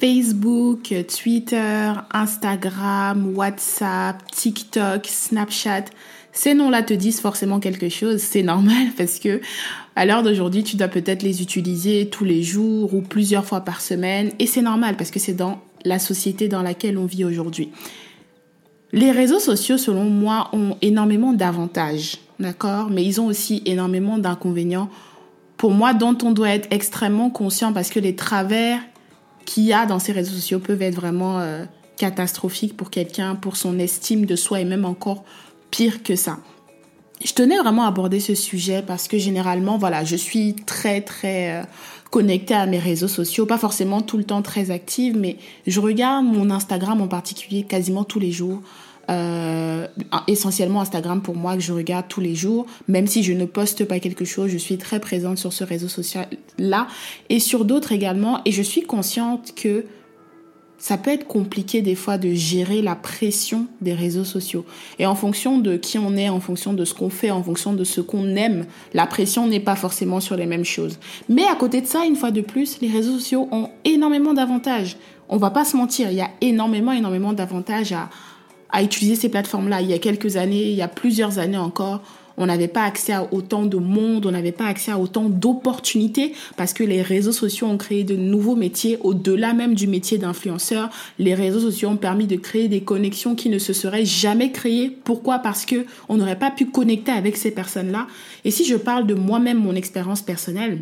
Facebook, Twitter, Instagram, WhatsApp, TikTok, Snapchat, ces noms-là te disent forcément quelque chose, c'est normal parce que à l'heure d'aujourd'hui, tu dois peut-être les utiliser tous les jours ou plusieurs fois par semaine et c'est normal parce que c'est dans la société dans laquelle on vit aujourd'hui. Les réseaux sociaux, selon moi, ont énormément d'avantages, d'accord? Mais ils ont aussi énormément d'inconvénients pour moi dont on doit être extrêmement conscient parce que les travers qu'il y a dans ces réseaux sociaux peuvent être vraiment euh, catastrophiques pour quelqu'un, pour son estime de soi et même encore pire que ça. Je tenais vraiment à aborder ce sujet parce que généralement, voilà, je suis très très euh, connectée à mes réseaux sociaux, pas forcément tout le temps très active, mais je regarde mon Instagram en particulier quasiment tous les jours. Euh, essentiellement Instagram pour moi que je regarde tous les jours. Même si je ne poste pas quelque chose, je suis très présente sur ce réseau social-là et sur d'autres également. Et je suis consciente que ça peut être compliqué des fois de gérer la pression des réseaux sociaux. Et en fonction de qui on est, en fonction de ce qu'on fait, en fonction de ce qu'on aime, la pression n'est pas forcément sur les mêmes choses. Mais à côté de ça, une fois de plus, les réseaux sociaux ont énormément d'avantages. On va pas se mentir, il y a énormément, énormément d'avantages à, à utiliser ces plateformes-là. Il y a quelques années, il y a plusieurs années encore, on n'avait pas accès à autant de monde, on n'avait pas accès à autant d'opportunités parce que les réseaux sociaux ont créé de nouveaux métiers au-delà même du métier d'influenceur. Les réseaux sociaux ont permis de créer des connexions qui ne se seraient jamais créées. Pourquoi? Parce que on n'aurait pas pu connecter avec ces personnes-là. Et si je parle de moi-même, mon expérience personnelle,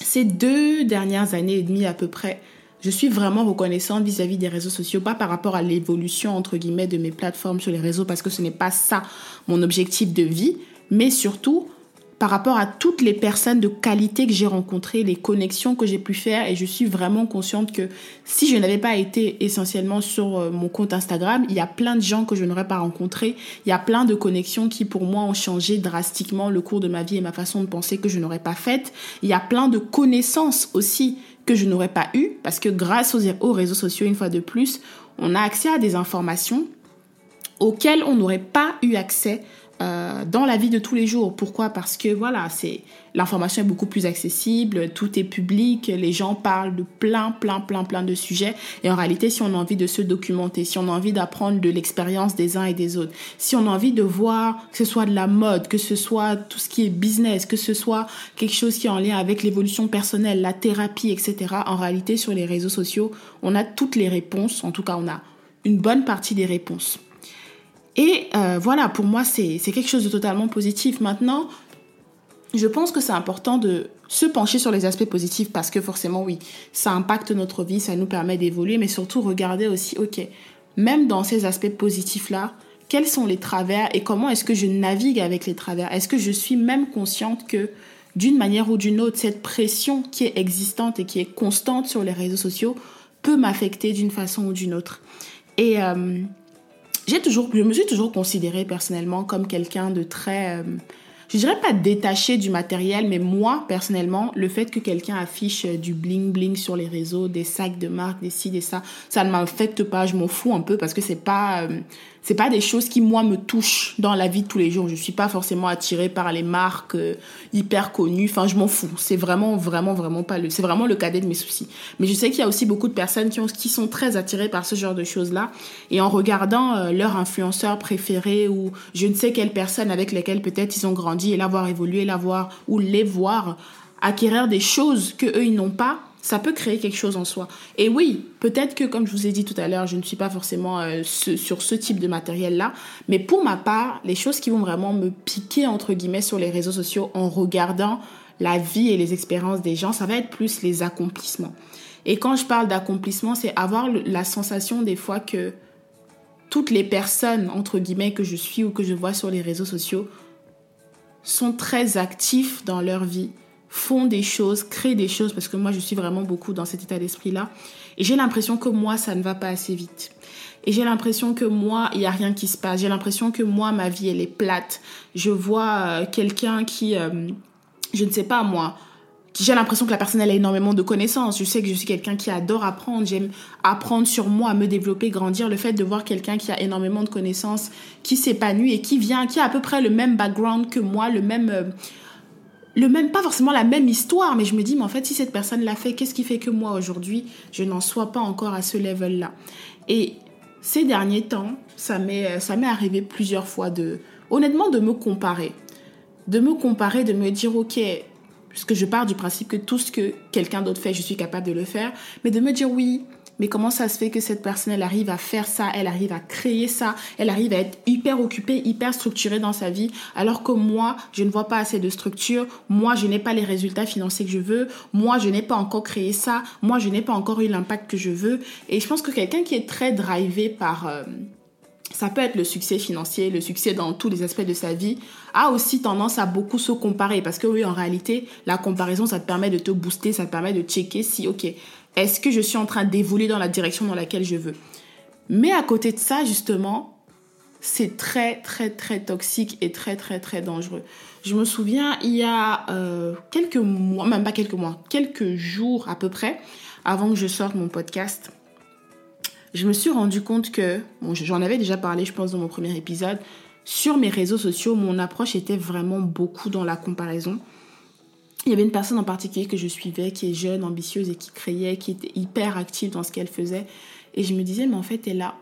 ces deux dernières années et demie à peu près, je suis vraiment reconnaissante vis-à-vis des réseaux sociaux, pas par rapport à l'évolution, entre guillemets, de mes plateformes sur les réseaux, parce que ce n'est pas ça mon objectif de vie, mais surtout par rapport à toutes les personnes de qualité que j'ai rencontrées, les connexions que j'ai pu faire, et je suis vraiment consciente que si je n'avais pas été essentiellement sur euh, mon compte Instagram, il y a plein de gens que je n'aurais pas rencontrés, il y a plein de connexions qui pour moi ont changé drastiquement le cours de ma vie et ma façon de penser que je n'aurais pas faites, il y a plein de connaissances aussi que je n'aurais pas eu parce que grâce aux, réseaux sociaux, une fois de plus, on a accès à des informations auxquelles on n'aurait pas eu accès euh, dans la vie de tous les jours. Pourquoi? Parce que voilà, c'est l'information est beaucoup plus accessible, tout est public, les gens parlent de plein, plein, plein, plein de sujets. Et en réalité, si on a envie de se documenter, si on a envie d'apprendre de l'expérience des uns et des autres, si on a envie de voir que ce soit de la mode, que ce soit tout ce qui est business, que ce soit quelque chose qui est en lien avec l'évolution personnelle, la thérapie, etc. En réalité, sur les réseaux sociaux, on a toutes les réponses. En tout cas, on a une bonne partie des réponses. Et euh, voilà, pour moi, c'est quelque chose de totalement positif. Maintenant, je pense que c'est important de se pencher sur les aspects positifs parce que forcément, oui, ça impacte notre vie, ça nous permet d'évoluer, mais surtout regarder aussi, ok, même dans ces aspects positifs-là, quels sont les travers et comment est-ce que je navigue avec les travers? Est-ce que je suis même consciente que d'une manière ou d'une autre, cette pression qui est existante et qui est constante sur les réseaux sociaux peut m'affecter d'une façon ou d'une autre? Et euh, je me suis toujours considérée personnellement comme quelqu'un de très, euh, je dirais pas détaché du matériel, mais moi personnellement, le fait que quelqu'un affiche euh, du bling bling sur les réseaux, des sacs de marque, des ci, des ça, ça ne m'affecte pas. Je m'en fous un peu parce que c'est pas, euh, c'est pas des choses qui moi me touchent dans la vie de tous les jours. Je suis pas forcément attirée par les marques euh, hyper connues. Enfin, je m'en fous. C'est vraiment, vraiment, vraiment pas le. C'est vraiment le cadet de mes soucis. Mais je sais qu'il y a aussi beaucoup de personnes qui ont, qui sont très attirées par ce genre de choses là. Et en regardant euh, leur influenceur préféré ou je ne sais quelle personne avec lesquelles peut-être ils ont grandi et la voir évoluer, la voir ou les voir acquérir des choses que eux ils n'ont pas ça peut créer quelque chose en soi. Et oui, peut-être que, comme je vous ai dit tout à l'heure, je ne suis pas forcément euh, sur ce type de matériel-là, mais pour ma part, les choses qui vont vraiment me piquer, entre guillemets, sur les réseaux sociaux en regardant la vie et les expériences des gens, ça va être plus les accomplissements. Et quand je parle d'accomplissement, c'est avoir la sensation des fois que toutes les personnes, entre guillemets, que je suis ou que je vois sur les réseaux sociaux sont très actifs dans leur vie, font des choses, créent des choses, parce que moi, je suis vraiment beaucoup dans cet état d'esprit-là. Et j'ai l'impression que moi, ça ne va pas assez vite. Et j'ai l'impression que moi, il n'y a rien qui se passe. J'ai l'impression que moi, ma vie, elle est plate. Je vois euh, quelqu'un qui... Euh, je ne sais pas moi, j'ai l'impression que la personne elle a énormément de connaissances. Je sais que je suis quelqu'un qui adore apprendre, j'aime apprendre sur moi, me développer, grandir. Le fait de voir quelqu'un qui a énormément de connaissances, qui s'épanouit et qui vient, qui a à peu près le même background que moi, le même, euh, le même, pas forcément la même histoire, mais je me dis, mais en fait, si cette personne l'a fait, qu'est-ce qui fait que moi aujourd'hui, je n'en sois pas encore à ce level-là? Et ces derniers temps, ça m'est, ça m'est arrivé plusieurs fois de, honnêtement, de me comparer. De me comparer, de me dire, ok, puisque je pars du principe que tout ce que quelqu'un d'autre fait, je suis capable de le faire, mais de me dire oui, mais comment ça se fait que cette personne, elle arrive à faire ça, elle arrive à créer ça, elle arrive à être hyper occupée, hyper structurée dans sa vie, alors que moi, je ne vois pas assez de structure, moi, je n'ai pas les résultats financiers que je veux, moi, je n'ai pas encore créé ça, moi, je n'ai pas encore eu l'impact que je veux. Et je pense que quelqu'un qui est très drivé par... Euh, ça peut être le succès financier, le succès dans tous les aspects de sa vie, a aussi tendance à beaucoup se comparer. Parce que oui, en réalité, la comparaison, ça te permet de te booster, ça te permet de checker si, ok, est-ce que je suis en train d'évoluer dans la direction dans laquelle je veux? Mais à côté de ça, justement, c'est très, très, très toxique et très, très, très dangereux. Je me souviens, il y a euh, quelques mois, même pas quelques mois, quelques jours à peu près, avant que je sorte mon podcast, je me suis rendu compte que, bon, j'en avais déjà parlé, je pense, dans mon premier épisode, sur mes réseaux sociaux, mon approche était vraiment beaucoup dans la comparaison. Il y avait une personne en particulier que je suivais, qui est jeune, ambitieuse et qui créait, qui était hyper active dans ce qu'elle faisait. Et je me disais, mais en fait, elle a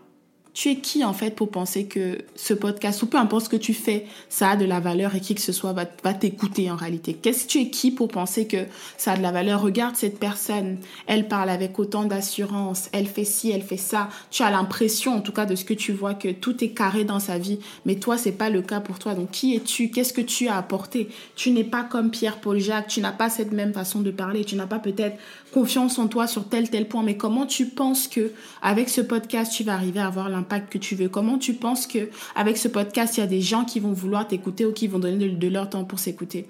tu es qui en fait pour penser que ce podcast, ou peu importe ce que tu fais, ça a de la valeur et qui que ce soit va, t'écouter en réalité? Qu'est-ce que tu es qui pour penser que ça a de la valeur? Regarde cette personne, elle parle avec autant d'assurance, elle fait ci, elle fait ça. Tu as l'impression en tout cas de ce que tu vois que tout est carré dans sa vie, mais toi c'est pas le cas pour toi. Donc qui es-tu? Qu'est-ce que tu as apporté? Tu n'es pas comme Pierre-Paul Jacques, tu n'as pas cette même façon de parler, tu n'as pas peut-être confiance en toi sur tel tel point, mais comment tu penses que avec ce podcast tu vas arriver à avoir l'impact que tu veux. Comment tu penses que avec ce podcast il y a des gens qui vont vouloir t'écouter ou qui vont donner de, leur temps pour s'écouter,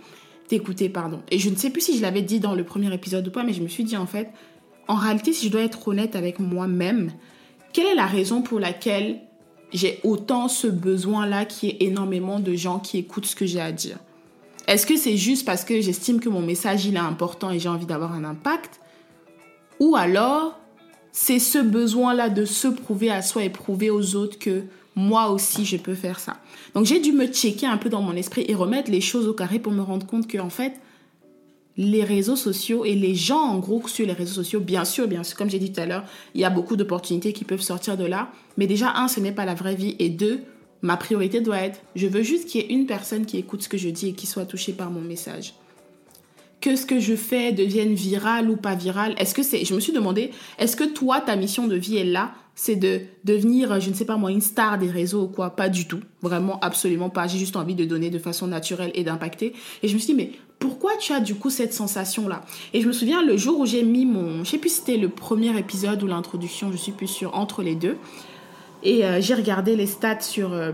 t'écouter pardon. Et je ne sais plus si je l'avais dit dans le premier épisode ou pas, mais je me suis dit en fait, en réalité si je dois être honnête avec moi-même, quelle est la raison pour laquelle j'ai autant ce besoin-là qui est énormément de gens qui écoutent ce que j'ai à dire? Est-ce que c'est juste parce que j'estime que mon message il est important et j'ai envie d'avoir un impact? Ou alors, c'est ce besoin-là de se prouver à soi et prouver aux autres que moi aussi, je peux faire ça. Donc, j'ai dû me checker un peu dans mon esprit et remettre les choses au carré pour me rendre compte que, en fait, les réseaux sociaux et les gens, en gros, sur les réseaux sociaux, bien sûr, bien sûr, comme j'ai dit tout à l'heure, il y a beaucoup d'opportunités qui peuvent sortir de là. Mais déjà, un, ce n'est pas la vraie vie. Et deux, ma priorité doit être, je veux juste qu'il y ait une personne qui écoute ce que je dis et qui soit touchée par mon message que ce que je fais devienne viral ou pas viral Est-ce que c'est, je me suis demandé, est-ce que toi, ta mission de vie est là? C'est de devenir, je ne sais pas moi, une star des réseaux ou quoi? Pas du tout. Vraiment, absolument pas. J'ai juste envie de donner de façon naturelle et d'impacter. Et je me suis dit, mais pourquoi tu as du coup cette sensation-là? Et je me souviens le jour où j'ai mis mon, je sais plus si c'était le premier épisode ou l'introduction, je suis plus sûre, entre les deux. Et euh, j'ai regardé les stats sur, euh,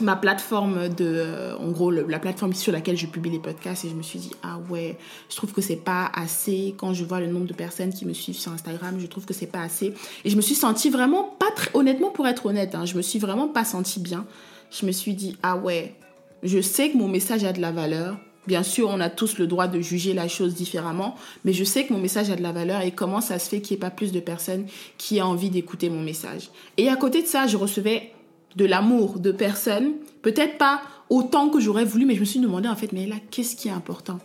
ma plateforme de en gros la plateforme sur laquelle je publie les podcasts et je me suis dit ah ouais je trouve que c'est pas assez. Quand je vois le nombre de personnes qui me suivent sur Instagram je trouve que c'est pas assez. Et je me suis sentie vraiment pas très honnêtement pour être honnête hein, je me suis vraiment pas sentie bien. Je me suis dit ah ouais je sais que mon message a de la valeur. Bien sûr, on a tous le droit de juger la chose différemment, mais je sais que mon message a de la valeur et comment ça se fait qu'il n'y ait pas plus de personnes qui aient envie d'écouter mon message. Et à côté de ça, je recevais de l'amour de personnes, peut-être pas autant que j'aurais voulu, mais je me suis demandé en fait, mais là, qu'est-ce qui est important?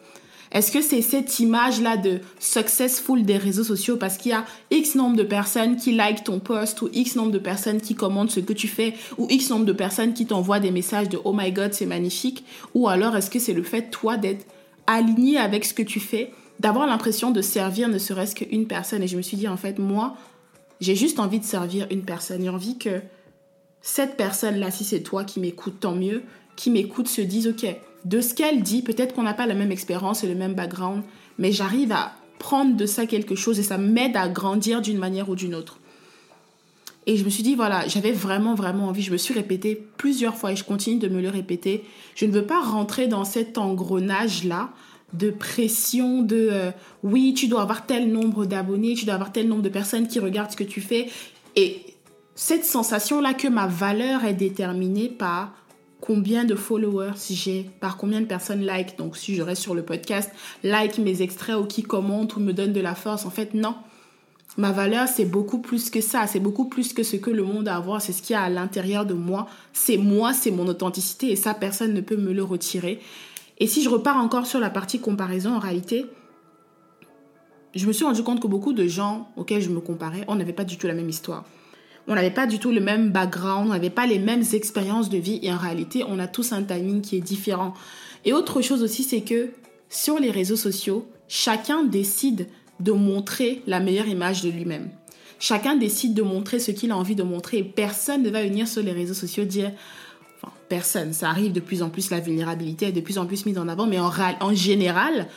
Est-ce que c'est cette image-là de successful des réseaux sociaux parce qu'il y a X nombre de personnes qui like ton post ou X nombre de personnes qui commentent ce que tu fais ou X nombre de personnes qui t'envoient des messages de Oh my God, c'est magnifique? Ou alors est-ce que c'est le fait, toi, d'être aligné avec ce que tu fais d'avoir l'impression de servir ne serait-ce qu'une personne? Et je me suis dit, en fait, moi, j'ai juste envie de servir une personne. J'ai envie que cette personne-là, si c'est toi qui m'écoutes, tant mieux, qui m'écoute se dise, OK, de ce qu'elle dit, peut-être qu'on n'a pas la même expérience et le même background, mais j'arrive à prendre de ça quelque chose et ça m'aide à grandir d'une manière ou d'une autre. Et je me suis dit, voilà, j'avais vraiment, vraiment envie. Je me suis répété plusieurs fois et je continue de me le répéter. Je ne veux pas rentrer dans cet engrenage-là de pression, de euh, oui, tu dois avoir tel nombre d'abonnés, tu dois avoir tel nombre de personnes qui regardent ce que tu fais. Et cette sensation-là que ma valeur est déterminée par combien de followers j'ai, par combien de personnes like. Donc si je reste sur le podcast, like mes extraits ou qui commentent ou me donnent de la force. En fait, non. Ma valeur, c'est beaucoup plus que ça. C'est beaucoup plus que ce que le monde a à voir. C'est ce qu'il y a à l'intérieur de moi. C'est moi, c'est mon authenticité et ça, personne ne peut me le retirer. Et si je repars encore sur la partie comparaison, en réalité, je me suis rendu compte que beaucoup de gens auxquels je me comparais, on n'avait pas du tout la même histoire. On n'avait pas du tout le même background, on n'avait pas les mêmes expériences de vie et en réalité, on a tous un timing qui est différent. Et autre chose aussi, c'est que sur les réseaux sociaux, chacun décide de montrer la meilleure image de lui-même. Chacun décide de montrer ce qu'il a envie de montrer et personne ne va venir sur les réseaux sociaux dire enfin personne, ça arrive de plus en plus, la vulnérabilité est de plus en plus mise en avant, mais en, général,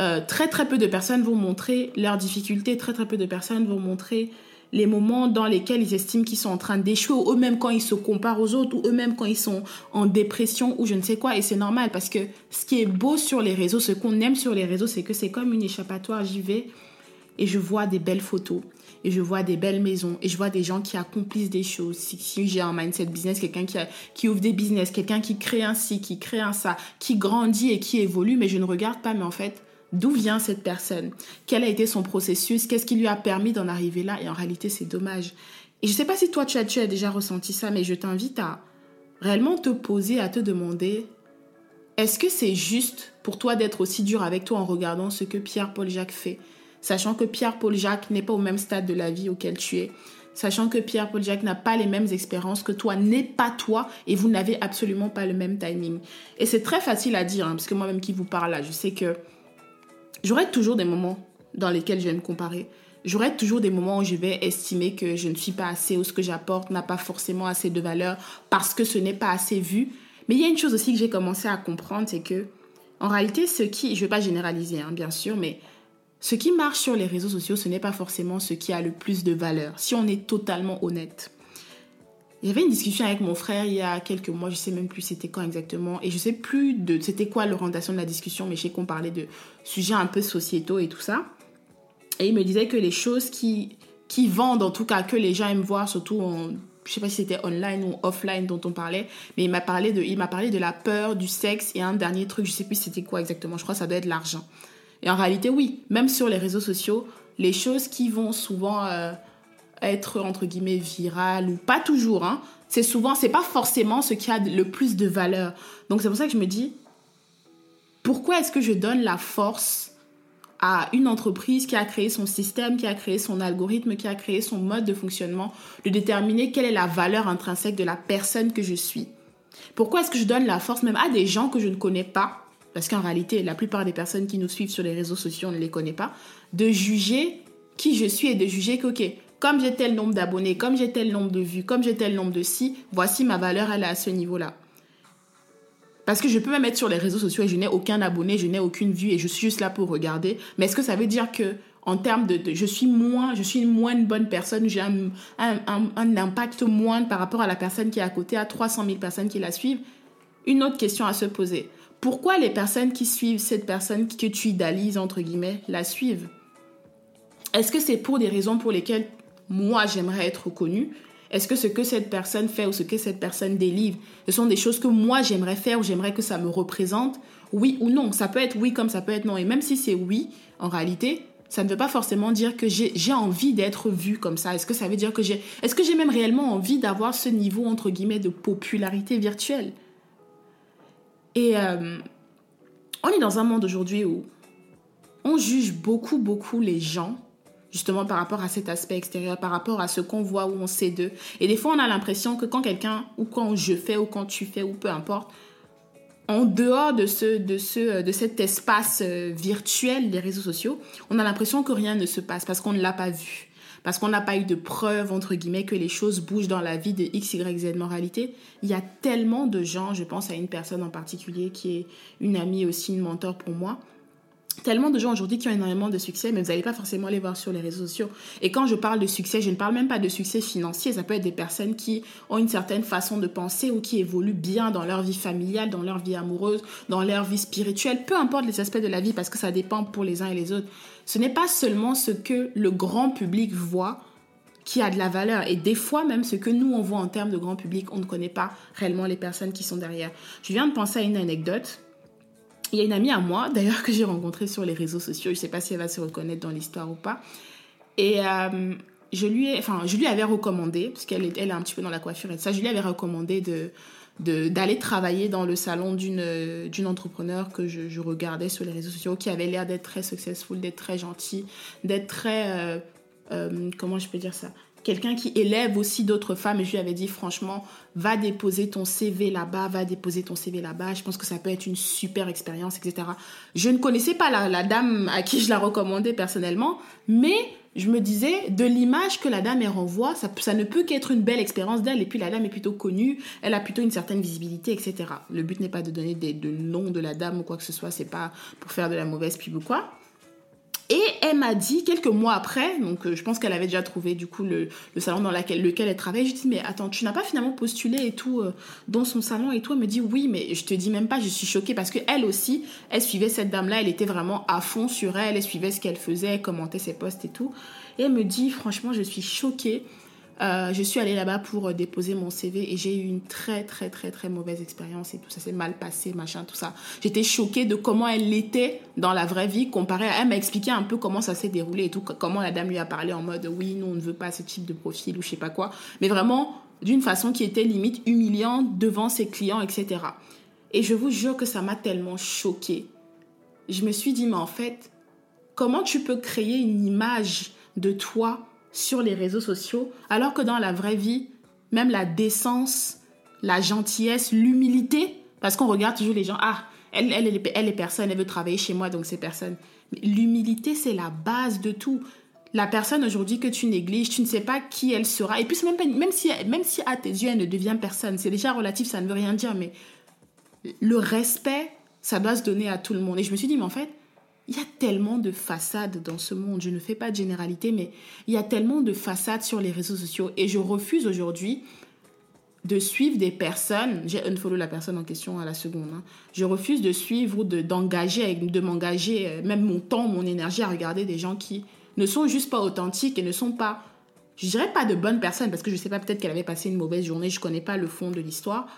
euh, très très peu de personnes vont montrer leurs difficultés, très très peu de personnes vont montrer les moments dans lesquels ils estiment qu'ils sont en train d'échouer, ou eux-mêmes quand ils se comparent aux autres, ou eux-mêmes quand ils sont en dépression, ou je ne sais quoi. Et c'est normal parce que ce qui est beau sur les réseaux, ce qu'on aime sur les réseaux, c'est que c'est comme une échappatoire. J'y vais et je vois des belles photos, et je vois des belles maisons, et je vois des gens qui accomplissent des choses. Si, j'ai un mindset business, quelqu'un qui, qui ouvre des business, quelqu'un qui crée un ci, qui crée un ça, qui grandit et qui évolue, mais je ne regarde pas, mais en fait, D'où vient cette personne? Quel a été son processus? Qu'est-ce qui lui a permis d'en arriver là? Et en réalité, c'est dommage. Et je ne sais pas si toi, tu as, déjà ressenti ça, mais je t'invite à réellement te poser, à te demander, est-ce que c'est juste pour toi d'être aussi dur avec toi en regardant ce que Pierre-Paul Jacques fait? Sachant que Pierre-Paul Jacques n'est pas au même stade de la vie auquel tu es. Sachant que Pierre-Paul Jacques n'a pas les mêmes expériences que toi, n'est pas toi, et vous n'avez absolument pas le même timing. Et c'est très facile à dire, hein, parce que moi-même qui vous parle là, je sais que J'aurai toujours des moments dans lesquels je vais me comparer. J'aurai toujours des moments où je vais estimer que je ne suis pas assez ou ce que j'apporte n'a pas forcément assez de valeur parce que ce n'est pas assez vu. Mais il y a une chose aussi que j'ai commencé à comprendre, c'est que en réalité, ce qui, je ne vais pas généraliser, hein, bien sûr, mais ce qui marche sur les réseaux sociaux, ce n'est pas forcément ce qui a le plus de valeur, si on est totalement honnête. Avait une discussion avec mon frère il y a quelques mois, je sais même plus c'était quand exactement, et je sais plus de c'était quoi l'orientation de la discussion, mais je sais qu'on parlait de sujets un peu sociétaux et tout ça. Et il me disait que les choses qui, qui vendent, en tout cas, que les gens aiment voir, surtout en, je sais pas si c'était online ou offline dont on parlait, mais il m'a parlé de, parlé de la peur, du sexe et un dernier truc, je sais plus c'était quoi exactement, je crois que ça doit être l'argent. Et en réalité, oui, même sur les réseaux sociaux, les choses qui vont souvent euh, être entre guillemets viral ou pas toujours. Hein. C'est souvent, c'est pas forcément ce qui a le plus de valeur. Donc c'est pour ça que je me dis, pourquoi est-ce que je donne la force à une entreprise qui a créé son système, qui a créé son algorithme, qui a créé son mode de fonctionnement, de déterminer quelle est la valeur intrinsèque de la personne que je suis? Pourquoi est-ce que je donne la force même à des gens que je ne connais pas? Parce qu'en réalité, la plupart des personnes qui nous suivent sur les réseaux sociaux, on ne les connaît pas, de juger qui je suis et de juger que, ok, comme j'ai tel nombre d'abonnés, comme j'ai tel nombre de vues, comme j'ai tel nombre de si, voici ma valeur, elle est à ce niveau-là. Parce que je peux me mettre sur les réseaux sociaux et je n'ai aucun abonné, je n'ai aucune vue et je suis juste là pour regarder. Mais est-ce que ça veut dire que en termes de, je suis moins, je suis moins une bonne personne, j'ai un, un, impact moindre par rapport à la personne qui est à côté, à 300 000 personnes qui la suivent? Une autre question à se poser. Pourquoi les personnes qui suivent cette personne que tu idéalises, entre guillemets, la suivent? Est-ce que c'est pour des raisons pour lesquelles moi j'aimerais être reconnu Est-ce que ce que cette personne fait ou ce que cette personne délivre, ce sont des choses que moi j'aimerais faire ou j'aimerais que ça me représente? Oui ou non Ça peut être oui comme ça peut être non. Et même si c'est oui, en réalité, ça ne veut pas forcément dire que j'ai envie d'être vu comme ça. Est-ce que ça veut dire que j'ai... Est-ce que j'ai même réellement envie d'avoir ce niveau, entre guillemets, de popularité virtuelle? Et euh, on est dans un monde aujourd'hui où on juge beaucoup, beaucoup les gens justement par rapport à cet aspect extérieur, par rapport à ce qu'on voit ou on sait d'eux. Et des fois, on a l'impression que quand quelqu'un, ou quand je fais, ou quand tu fais, ou peu importe, en dehors de, ce, de, ce, de cet espace euh, virtuel des réseaux sociaux, on a l'impression que rien ne se passe parce qu'on ne l'a pas vu. Parce qu'on n'a pas eu de preuves, entre guillemets, que les choses bougent dans la vie de X, Y, Z moralité. Il y a tellement de gens, je pense à une personne en particulier qui est une amie aussi, une mentor pour moi, tellement de gens aujourd'hui qui ont énormément de succès, mais vous n'allez pas forcément les voir sur les réseaux sociaux. Et quand je parle de succès, je ne parle même pas de succès financier. Ça peut être des personnes qui ont une certaine façon de penser ou qui évoluent bien dans leur vie familiale, dans leur vie amoureuse, dans leur vie spirituelle, peu importe les aspects de la vie, parce que ça dépend pour les uns et les autres. Ce n'est pas seulement ce que le grand public voit qui a de la valeur. Et des fois, même ce que nous, on voit en termes de grand public, on ne connaît pas réellement les personnes qui sont derrière. Je viens de penser à une anecdote il y a une amie à moi, d'ailleurs, que j'ai rencontrée sur les réseaux sociaux. Je ne sais pas si elle va se reconnaître dans l'histoire ou pas. Et euh, je, lui ai, enfin, je lui avais recommandé, parce qu'elle est, elle est un petit peu dans la coiffure et ça, je lui avais recommandé de d'aller travailler dans le salon d'une d'une entrepreneur que je, regardais sur les réseaux sociaux qui avait l'air d'être très successful d'être très gentil d'être très euh, euh, comment je peux dire ça? Quelqu'un qui élève aussi d'autres femmes. Et je lui avais dit, franchement, va déposer ton CV là-bas, va déposer ton CV là-bas. Je pense que ça peut être une super expérience, etc. Je ne connaissais pas la, dame à qui je la recommandais personnellement, mais je me disais, de l'image que la dame elle renvoie, ça, ne peut qu'être une belle expérience d'elle. Et puis la dame est plutôt connue, elle a plutôt une certaine visibilité, etc. Le but n'est pas de donner des, de nom de la dame ou quoi que ce soit, c'est pas pour faire de la mauvaise pub ou quoi. Et elle m'a dit, quelques mois après, donc euh, je pense qu'elle avait déjà trouvé du coup le, salon dans lequel elle travaillait, je lui dis mais attends, tu n'as pas finalement postulé et tout euh, dans son salon et tout? Elle me dit oui, mais je te dis même pas, je suis choquée parce que elle aussi, elle suivait cette dame-là, elle était vraiment à fond sur elle, elle suivait ce qu'elle faisait, elle commentait ses posts et tout. Et elle me dit franchement, je suis choquée euh, je suis allée là-bas pour euh, déposer mon CV et j'ai eu une très très très très mauvaise expérience et tout ça s'est mal passé, machin, tout ça. J'étais choquée de comment elle l'était dans la vraie vie comparé à elle m'a expliqué un peu comment ça s'est déroulé et tout, comment la dame lui a parlé en mode oui, nous on ne veut pas ce type de profil ou je sais pas quoi, mais vraiment d'une façon qui était limite humiliante devant ses clients, etc. Et je vous jure que ça m'a tellement choquée. Je me suis dit, mais en fait, comment tu peux créer une image de toi sur les réseaux sociaux, alors que dans la vraie vie, même la décence, la gentillesse, l'humilité, parce qu'on regarde toujours les gens, ah, elle, elle, elle, est personne, elle veut travailler chez moi, donc c'est personne. L'humilité, c'est la base de tout. La personne aujourd'hui que tu négliges, tu ne sais pas qui elle sera. Et puis, même, même, si, même si à tes yeux, elle ne devient personne, c'est déjà relatif, ça ne veut rien dire, mais le respect, ça doit se donner à tout le monde. Et je me suis dit, mais en fait, il y a tellement de façades dans ce monde. Je ne fais pas de généralité, mais il y a tellement de façades sur les réseaux sociaux. Et je refuse aujourd'hui de suivre des personnes. J'ai unfollow la personne en question à la seconde. Hein. Je refuse de suivre ou d'engager, de, m'engager, euh, même mon temps, mon énergie à regarder des gens qui ne sont juste pas authentiques et ne sont pas, je dirais pas de bonnes personnes, parce que je sais pas, peut-être qu'elle avait passé une mauvaise journée, je connais pas le fond de l'histoire,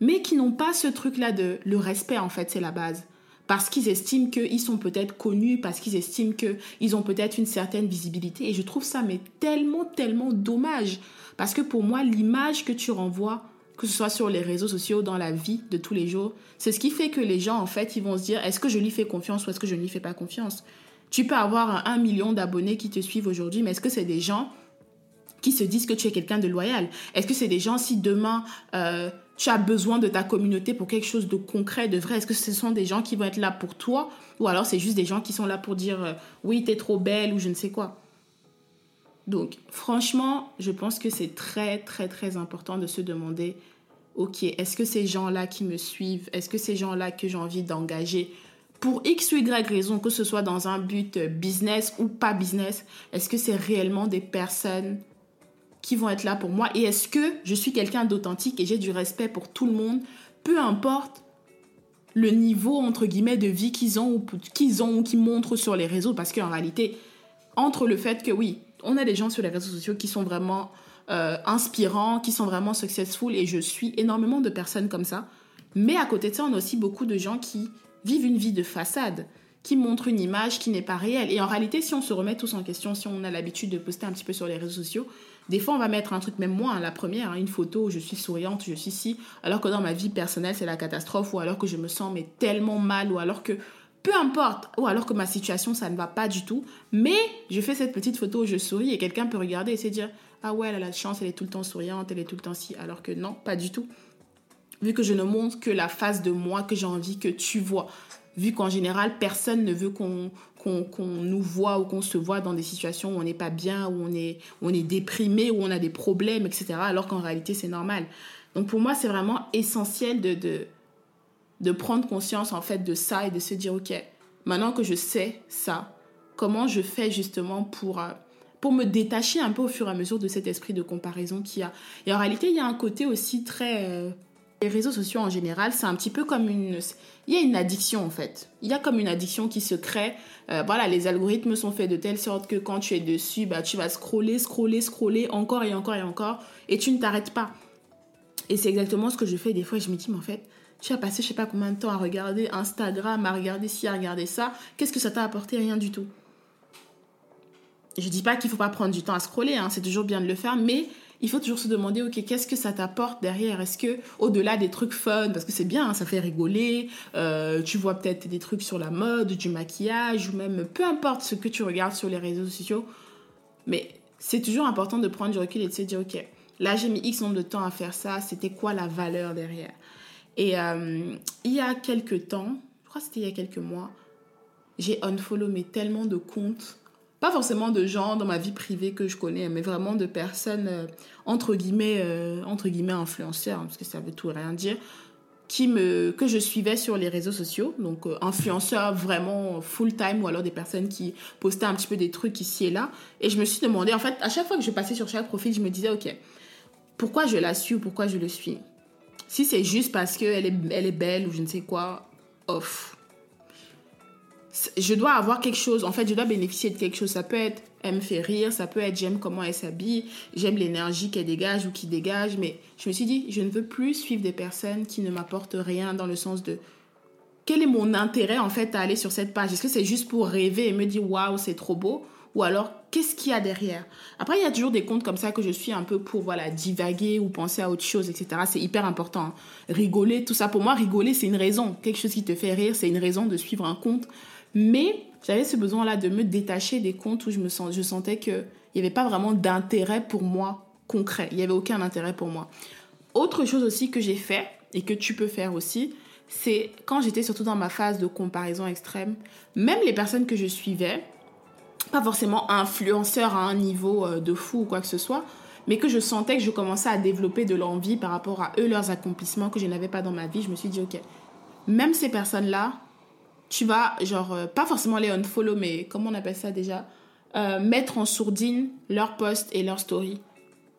mais qui n'ont pas ce truc-là de le respect, en fait, c'est la base parce qu'ils estiment qu'ils sont peut-être connus, parce qu'ils estiment qu'ils ont peut-être une certaine visibilité. Et je trouve ça mais tellement, tellement dommage. Parce que pour moi, l'image que tu renvoies, que ce soit sur les réseaux sociaux, dans la vie de tous les jours, c'est ce qui fait que les gens, en fait, ils vont se dire, est-ce que je lui fais confiance ou est-ce que je ne lui fais pas confiance? Tu peux avoir un million d'abonnés qui te suivent aujourd'hui, mais est-ce que c'est des gens qui se disent que tu es quelqu'un de loyal. Est-ce que c'est des gens, si demain... Euh, tu as besoin de ta communauté pour quelque chose de concret, de vrai Est-ce que ce sont des gens qui vont être là pour toi? Ou alors c'est juste des gens qui sont là pour dire euh, oui, t'es trop belle ou je ne sais quoi. Donc, franchement, je pense que c'est très, très, très important de se demander ok, est-ce que ces gens-là qui me suivent, est-ce que ces gens-là que j'ai envie d'engager pour X ou Y raison, que ce soit dans un but business ou pas business, est-ce que c'est réellement des personnes qui vont être là pour moi. Et est-ce que je suis quelqu'un d'authentique et j'ai du respect pour tout le monde, peu importe le niveau entre guillemets de vie qu'ils ont ou qu'ils ont ou qu'ils montrent sur les réseaux. Parce qu'en réalité entre le fait que oui, on a des gens sur les réseaux sociaux qui sont vraiment euh, inspirants, qui sont vraiment successful et je suis énormément de personnes comme ça, mais à côté de ça, on a aussi beaucoup de gens qui vivent une vie de façade qui montrent une image qui n'est pas réelle. Et en réalité, si on se remet tous en question, si on a l'habitude de poster un petit peu sur les réseaux sociaux, des fois, on va mettre un truc, même moi, hein, la première, hein, une photo où je suis souriante, je suis si, alors que dans ma vie personnelle, c'est la catastrophe, ou alors que je me sens tellement mal, ou alors que peu importe, ou alors que ma situation, ça ne va pas du tout, mais je fais cette petite photo où je souris et quelqu'un peut regarder et se dire, ah ouais, elle a la chance, elle est tout le temps souriante, elle est tout le temps si, alors que non, pas du tout. vu que je ne montre que la face de moi que j'ai envie que tu vois. Vu qu'en général, personne ne veut qu'on nous voit ou qu'on se voit dans des situations où on n'est pas bien, où on est, on est déprimé, où on a des problèmes, etc. Alors qu'en réalité, c'est normal. Donc pour moi, c'est vraiment essentiel de, de, de prendre conscience en fait de ça et de se dire, ok, maintenant que je sais ça, comment je fais justement pour... Euh, pour me détacher un peu au fur et à mesure de cet esprit de comparaison qu'il y a? Et en réalité, il y a un côté aussi très... Euh, les réseaux sociaux en général, c'est un petit peu comme une... Il y a une addiction en fait. Il y a comme une addiction qui se crée. Euh, voilà, les algorithmes sont faits de telle sorte que quand tu es dessus, bah, tu vas scroller, scroller, scroller encore et encore et encore. Et tu ne t'arrêtes pas. Et c'est exactement ce que je fais des fois. Je me dis, mais en fait, tu as passé je sais pas combien de temps à regarder Instagram, à regarder ci, à regarder ça. Qu'est-ce que ça t'a apporté? Rien du tout. Je dis pas qu'il faut pas prendre du temps à scroller, hein, c'est toujours bien de le faire, mais il faut toujours se demander, ok, qu'est-ce que ça t'apporte derrière? Est-ce que, au-delà des trucs fun, parce que c'est bien, hein, ça fait rigoler, euh, tu vois peut-être des trucs sur la mode, du maquillage, ou même peu importe ce que tu regardes sur les réseaux sociaux, mais c'est toujours important de prendre du recul et de se dire, ok, là j'ai mis X nombre de temps à faire ça, c'était quoi la valeur derrière? Et euh, il y a quelques temps, je crois que c'était il y a quelques mois, j'ai unfollow mais tellement de comptes pas forcément de gens dans ma vie privée que je connais, mais vraiment de personnes, euh, entre guillemets, euh, entre guillemets influenceurs, parce que ça veut tout rien dire, qui me, que je suivais sur les réseaux sociaux, donc euh, influenceurs vraiment full-time, ou alors des personnes qui postaient un petit peu des trucs ici et là. Et je me suis demandé, en fait, à chaque fois que je passais sur chaque profil, je me disais, ok, pourquoi je la suis ou pourquoi je le suis? Si c'est juste parce qu'elle elle est belle ou je ne sais quoi, off je dois avoir quelque chose, en fait, je dois bénéficier de quelque chose. Ça peut être, elle me fait rire, ça peut être, j'aime comment elle s'habille, j'aime l'énergie qu'elle dégage ou qui dégage, mais je me suis dit, je ne veux plus suivre des personnes qui ne m'apportent rien dans le sens de, quel est mon intérêt, en fait, à aller sur cette page? Est-ce que c'est juste pour rêver et me dire, waouh, c'est trop beau? Ou alors, qu'est-ce qu'il y a derrière? Après, il y a toujours des comptes comme ça que je suis un peu pour, voilà, divaguer ou penser à autre chose, etc. C'est hyper important. Hein. Rigoler, tout ça. Pour moi, rigoler, c'est une raison. Quelque chose qui te fait rire, c'est une raison de suivre un compte mais j'avais ce besoin-là de me détacher des comptes où je me je sentais qu'il n'y avait pas vraiment d'intérêt pour moi concret. Il n'y avait aucun intérêt pour moi. Autre chose aussi que j'ai fait et que tu peux faire aussi, c'est quand j'étais surtout dans ma phase de comparaison extrême, même les personnes que je suivais, pas forcément influenceurs à un niveau euh, de fou ou quoi que ce soit, mais que je sentais que je commençais à développer de l'envie par rapport à eux, leurs accomplissements que je n'avais pas dans ma vie, je me suis dit, ok, même ces personnes-là, tu vas, genre, euh, pas forcément les unfollow, mais comment on appelle ça déjà euh, Mettre en sourdine leurs posts et leurs stories.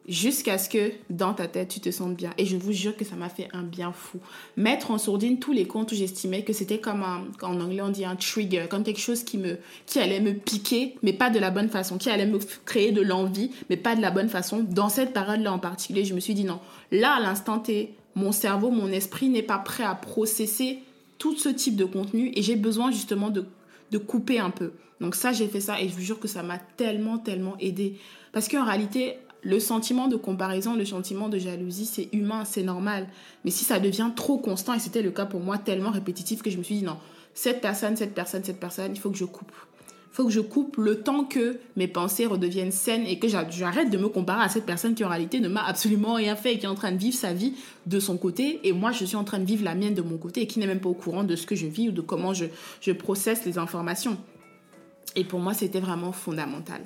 Jusqu'à ce que dans ta tête, tu te sentes bien. Et je vous jure que ça m'a fait un bien fou. Mettre en sourdine tous les comptes où j'estimais que c'était comme un, en anglais on dit un trigger, comme quelque chose qui me, qui allait me piquer, mais pas de la bonne façon, qui allait me créer de l'envie, mais pas de la bonne façon. Dans cette période-là en particulier, je me suis dit non. Là, à l'instant T, mon cerveau, mon esprit n'est pas prêt à processer tout ce type de contenu et j'ai besoin justement de, couper un peu. Donc ça, j'ai fait ça et je vous jure que ça m'a tellement, tellement aidé. Parce qu'en réalité, le sentiment de comparaison, le sentiment de jalousie, c'est humain, c'est normal. Mais si ça devient trop constant, et c'était le cas pour moi, tellement répétitif que je me suis dit non, cette personne, cette personne, cette personne, il faut que je coupe faut que je coupe le temps que mes pensées redeviennent saines et que j'arrête de me comparer à cette personne qui en réalité ne m'a absolument rien fait et qui est en train de vivre sa vie de son côté et moi je suis en train de vivre la mienne de mon côté et qui n'est même pas au courant de ce que je vis ou de comment je, je processe les informations. Et pour moi, c'était vraiment fondamental.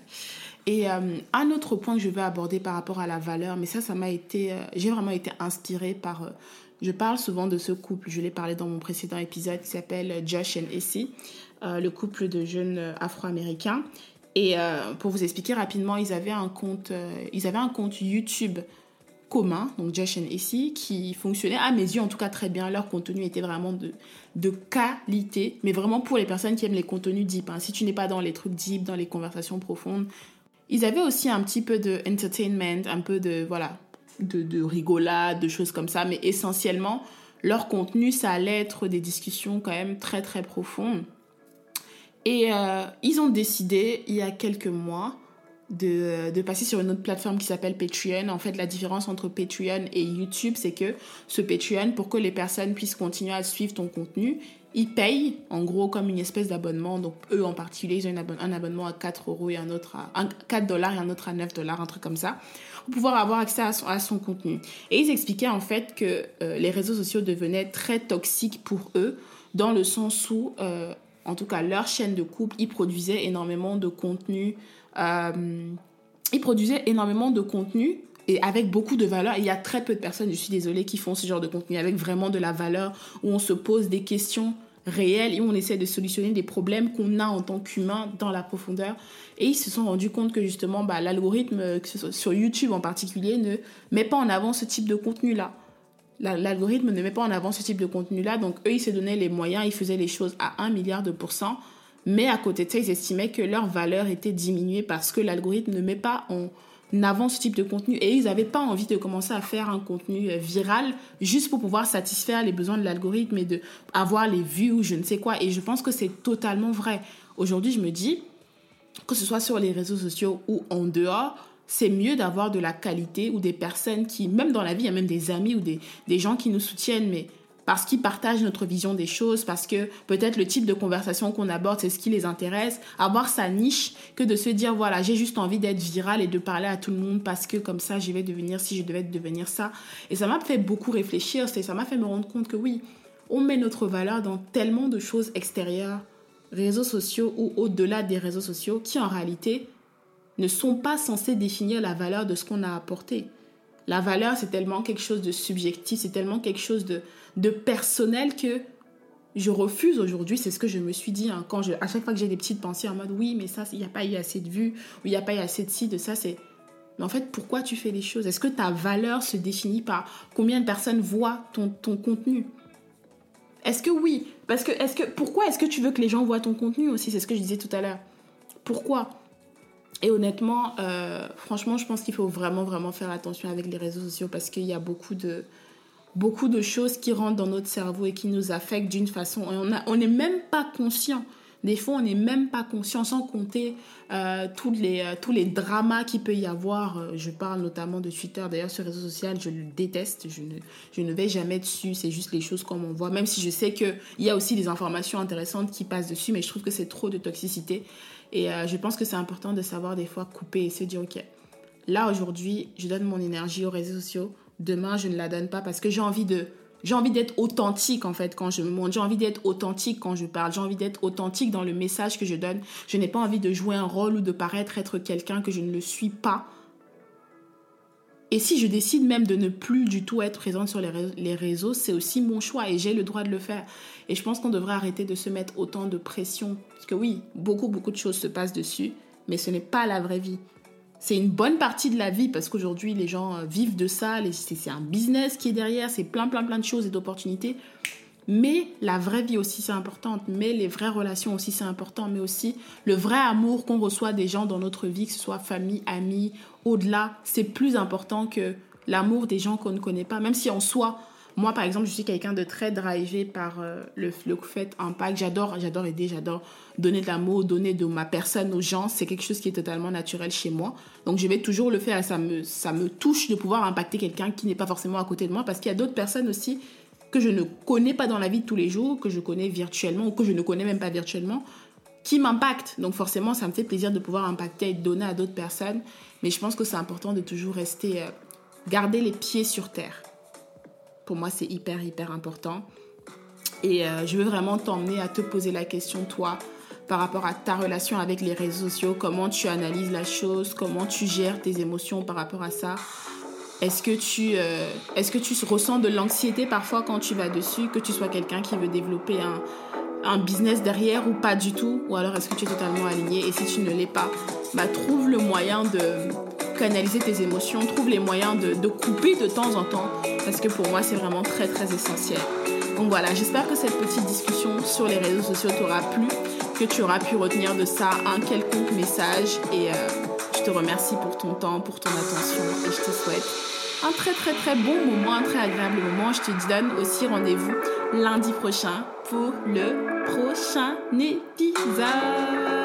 Et euh, un autre point que je veux aborder par rapport à la valeur, mais ça, ça m'a été, euh, j'ai vraiment été inspirée par, euh, je parle souvent de ce couple, je l'ai parlé dans mon précédent épisode qui s'appelle Josh and Essie. Euh, le couple de jeunes euh, afro-américains. Et euh, pour vous expliquer rapidement, ils avaient un compte, ils avaient un compte YouTube commun, donc Josh et Essie, qui fonctionnait à mes yeux en tout cas très bien. Leur contenu était vraiment de, de qualité, mais vraiment pour les personnes qui aiment les contenus deep. Hein. Si tu n'es pas dans les trucs deep, dans les conversations profondes. Ils avaient aussi un petit peu de entertainment, un peu de, voilà, de, de rigolade, de choses comme ça, mais essentiellement, leur contenu, ça allait être des discussions quand même très très profondes. Et euh, ils ont décidé, il y a quelques mois, de, passer sur une autre plateforme qui s'appelle Patreon. En fait, la différence entre Patreon et YouTube, c'est que ce Patreon, pour que les personnes puissent continuer à suivre ton contenu, ils payent, en gros, comme une espèce d'abonnement. Donc, eux en particulier, ils ont un abonnement à 4 euros et un autre à 4 dollars et un autre à 9 dollars, un truc comme ça, pour pouvoir avoir accès à son, à son contenu. Et ils expliquaient en fait que euh, les réseaux sociaux devenaient très toxiques pour eux, dans le sens où, euh, en tout cas, leur chaîne de couple, ils produisaient énormément de contenu. Euh, ils produisaient énormément de contenu et avec beaucoup de valeur. il y a très peu de personnes, je suis désolée, qui font ce genre de contenu avec vraiment de la valeur, où on se pose des questions réel et où on essaie de solutionner des problèmes qu'on a en tant qu'humain dans la profondeur. Et ils se sont rendus compte que justement, bah, l'algorithme, sur YouTube en particulier, ne met pas en avant ce type de contenu-là. L'algorithme ne met pas en avant ce type de contenu-là. Donc, eux, ils se donnaient les moyens, ils faisaient les choses à 1 milliard de pourcents. Mais à côté de ça, ils estimaient que leur valeur était diminuée parce que l'algorithme ne met pas en, avant ce type de contenu et ils n'avaient pas envie de commencer à faire un contenu euh, viral juste pour pouvoir satisfaire les besoins de l'algorithme et de avoir les vues ou je ne sais quoi. Et je pense que c'est totalement vrai. Aujourd'hui, je me dis, que ce soit sur les réseaux sociaux ou en dehors, c'est mieux d'avoir de la qualité ou des personnes qui, même dans la vie, il y a même des amis ou des, des gens qui nous soutiennent, mais parce qu'ils partagent notre vision des choses, parce que peut-être le type de conversation qu'on aborde, c'est ce qui les intéresse, avoir sa niche, que de se dire, voilà, j'ai juste envie d'être viral et de parler à tout le monde parce que comme ça, je vais devenir si je devais devenir ça. Et ça m'a fait beaucoup réfléchir, ça m'a fait me rendre compte que oui, on met notre valeur dans tellement de choses extérieures, réseaux sociaux ou au-delà des réseaux sociaux, qui en réalité ne sont pas censés définir la valeur de ce qu'on a apporté. La valeur, c'est tellement quelque chose de subjectif, c'est tellement quelque chose de, de personnel que je refuse aujourd'hui, c'est ce que je me suis dit hein, quand je, à chaque fois que j'ai des petites pensées en mode oui, mais ça, il n'y a pas eu assez de vues, ou il n'y a pas eu assez de ci, de ça, c'est. Mais en fait, pourquoi tu fais les choses? Est-ce que ta valeur se définit par combien de personnes voient ton, ton contenu? Est-ce que oui? Parce que, est-ce que, pourquoi est-ce que tu veux que les gens voient ton contenu aussi? C'est ce que je disais tout à l'heure. Pourquoi? Et honnêtement, euh, franchement, je pense qu'il faut vraiment, vraiment faire attention avec les réseaux sociaux parce qu'il y a beaucoup de, beaucoup de choses qui rentrent dans notre cerveau et qui nous affectent d'une façon. on n'est même pas conscient. Des fois, on n'est même pas conscient, sans compter euh, tous, les, euh, tous les dramas qu'il peut y avoir. Je parle notamment de Twitter. D'ailleurs, ce réseau social, je le déteste. Je ne, je ne vais jamais dessus. C'est juste les choses comme on voit. Même si je sais qu'il y a aussi des informations intéressantes qui passent dessus, mais je trouve que c'est trop de toxicité. Et euh, je pense que c'est important de savoir des fois couper et se dire, OK, là aujourd'hui, je donne mon énergie aux réseaux sociaux. Demain, je ne la donne pas parce que j'ai envie de... J'ai envie d'être authentique en fait quand je me montre. J'ai envie d'être authentique quand je parle. J'ai envie d'être authentique dans le message que je donne. Je n'ai pas envie de jouer un rôle ou de paraître être quelqu'un que je ne le suis pas. Et si je décide même de ne plus du tout être présente sur les réseaux, c'est aussi mon choix et j'ai le droit de le faire. Et je pense qu'on devrait arrêter de se mettre autant de pression. Parce que oui, beaucoup, beaucoup de choses se passent dessus, mais ce n'est pas la vraie vie. C'est une bonne partie de la vie parce qu'aujourd'hui, les gens euh, vivent de ça, c'est un business qui est derrière, c'est plein, plein, plein de choses et d'opportunités. Mais la vraie vie aussi, c'est importante. Mais les vraies relations aussi, c'est important. Mais aussi le vrai amour qu'on reçoit des gens dans notre vie, que ce soit famille, amis, au-delà, c'est plus important que l'amour des gens qu'on ne connaît pas. Même si en soi, moi, par exemple, je suis quelqu'un de très drivé par euh, le, fait impact. J'adore, j'adore aider, j'adore donner de l'amour, donner de ma personne aux gens. C'est quelque chose qui est totalement naturel chez moi. Donc, je vais toujours le faire. Ça me, ça me touche de pouvoir impacter quelqu'un qui n'est pas forcément à côté de moi parce qu'il y a d'autres personnes aussi que je ne connais pas dans la vie de tous les jours, que je connais virtuellement ou que je ne connais même pas virtuellement, qui m'impactent. Donc, forcément, ça me fait plaisir de pouvoir impacter et donner à d'autres personnes. Mais je pense que c'est important de toujours rester, euh, garder les pieds sur terre. Pour moi, c'est hyper, hyper important. Et euh, je veux vraiment t'emmener à te poser la question, toi, par rapport à ta relation avec les réseaux sociaux, comment tu analyses la chose, comment tu gères tes émotions par rapport à ça? Est-ce que tu euh, est-ce que tu ressens de l'anxiété parfois quand tu vas dessus, que tu sois quelqu'un qui veut développer un, un business derrière ou pas du tout? Ou alors est-ce que tu es totalement aligné? Et si tu ne l'es pas, bah, trouve le moyen de canaliser tes émotions, trouve les moyens de, de couper de temps en temps, parce que pour moi c'est vraiment très très essentiel. Donc voilà, j'espère que cette petite discussion sur les réseaux sociaux t'aura plu, que tu auras pu retenir de ça un quelconque message et euh, je te remercie pour ton temps, pour ton attention et je te souhaite un très très très bon moment, un très agréable moment. Je te donne aussi rendez-vous lundi prochain pour le prochain épisode.